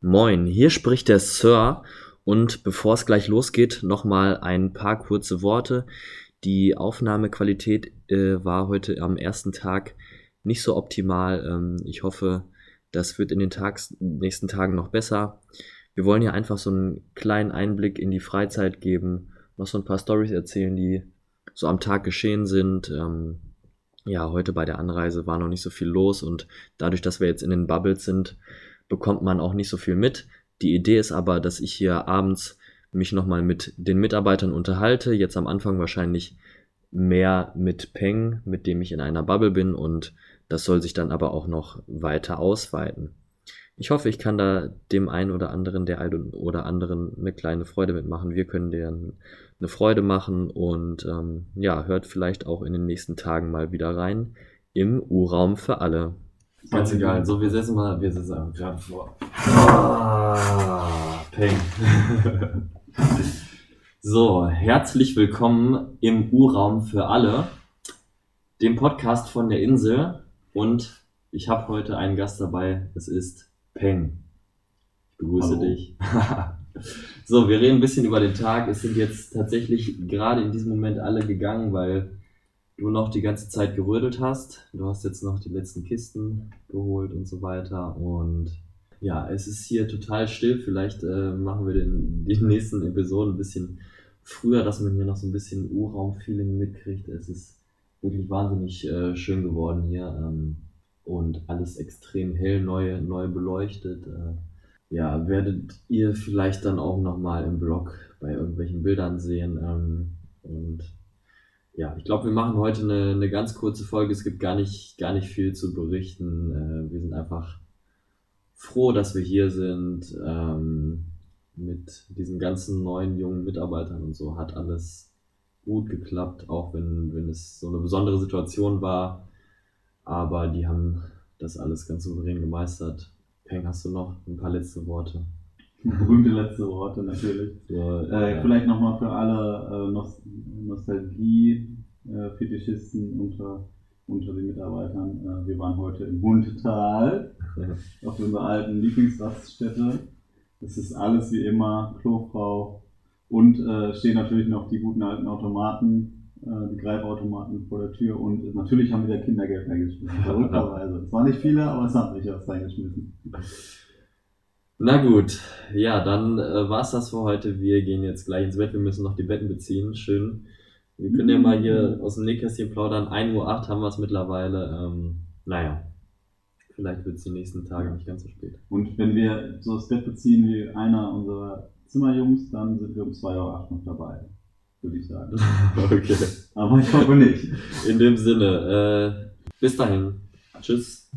Moin, hier spricht der Sir und bevor es gleich losgeht, nochmal ein paar kurze Worte. Die Aufnahmequalität äh, war heute am ersten Tag nicht so optimal. Ähm, ich hoffe, das wird in den Tags, nächsten Tagen noch besser. Wir wollen hier einfach so einen kleinen Einblick in die Freizeit geben, noch so ein paar Stories erzählen, die so am Tag geschehen sind. Ähm, ja, heute bei der Anreise war noch nicht so viel los und dadurch, dass wir jetzt in den Bubbles sind, bekommt man auch nicht so viel mit. Die Idee ist aber, dass ich hier abends mich nochmal mit den Mitarbeitern unterhalte. Jetzt am Anfang wahrscheinlich mehr mit Peng, mit dem ich in einer Bubble bin und das soll sich dann aber auch noch weiter ausweiten. Ich hoffe, ich kann da dem einen oder anderen, der einen oder anderen eine kleine Freude mitmachen. Wir können denen eine Freude machen und ähm, ja, hört vielleicht auch in den nächsten Tagen mal wieder rein im U-Raum für alle. Ganz egal. So, wir setzen mal, wir setzen gerade vor. Ah, Peng. so, herzlich willkommen im U-Raum für alle, dem Podcast von der Insel. Und ich habe heute einen Gast dabei. Es ist Peng. Ich begrüße Hallo. dich. so, wir reden ein bisschen über den Tag. Es sind jetzt tatsächlich gerade in diesem Moment alle gegangen, weil du noch die ganze Zeit gerödelt hast. Du hast jetzt noch die letzten Kisten geholt und so weiter. Und ja, es ist hier total still. Vielleicht äh, machen wir den, die nächsten Episoden ein bisschen früher, dass man hier noch so ein bisschen U-Raum-Feeling mitkriegt. Es ist wirklich wahnsinnig äh, schön geworden hier. Ähm, und alles extrem hell, neu, neu beleuchtet. Äh, ja, werdet ihr vielleicht dann auch nochmal im Blog bei irgendwelchen Bildern sehen. Ähm, und ja, ich glaube, wir machen heute eine, eine ganz kurze Folge. Es gibt gar nicht, gar nicht viel zu berichten. Äh, wir sind einfach froh, dass wir hier sind. Ähm, mit diesen ganzen neuen jungen Mitarbeitern und so hat alles gut geklappt, auch wenn, wenn es so eine besondere Situation war. Aber die haben das alles ganz souverän gemeistert. Peng, hast du noch ein paar letzte Worte? Berühmte letzte Worte natürlich. So, Äh, ja. Vielleicht nochmal für alle äh, Nos Nostalgie-Fetischisten unter, unter den Mitarbeitern. Äh, wir waren heute im Mundtal auf unserer alten Lieblingsraststätte. Es ist alles wie immer, Klofrau. Und äh, stehen natürlich noch die guten alten Automaten, äh, die Greifautomaten vor der Tür. Und natürlich haben wir da Kindergeld reingeschmissen. Verrückterweise. Es waren nicht viele, aber es haben sich was reingeschmissen. Na gut, ja, dann äh, war's das für heute. Wir gehen jetzt gleich ins Bett. Wir müssen noch die Betten beziehen. Schön. Wir können ja mal hier aus dem Nähkästchen plaudern. 1.08 Uhr haben wir es mittlerweile. Ähm, naja, vielleicht wird es die nächsten Tage nicht ganz so spät. Und wenn wir so das Bett beziehen wie einer unserer Zimmerjungs, dann sind wir um 2.08 Uhr noch dabei, würde ich sagen. okay. Aber ich hoffe nicht. In dem Sinne, äh, bis dahin. Tschüss.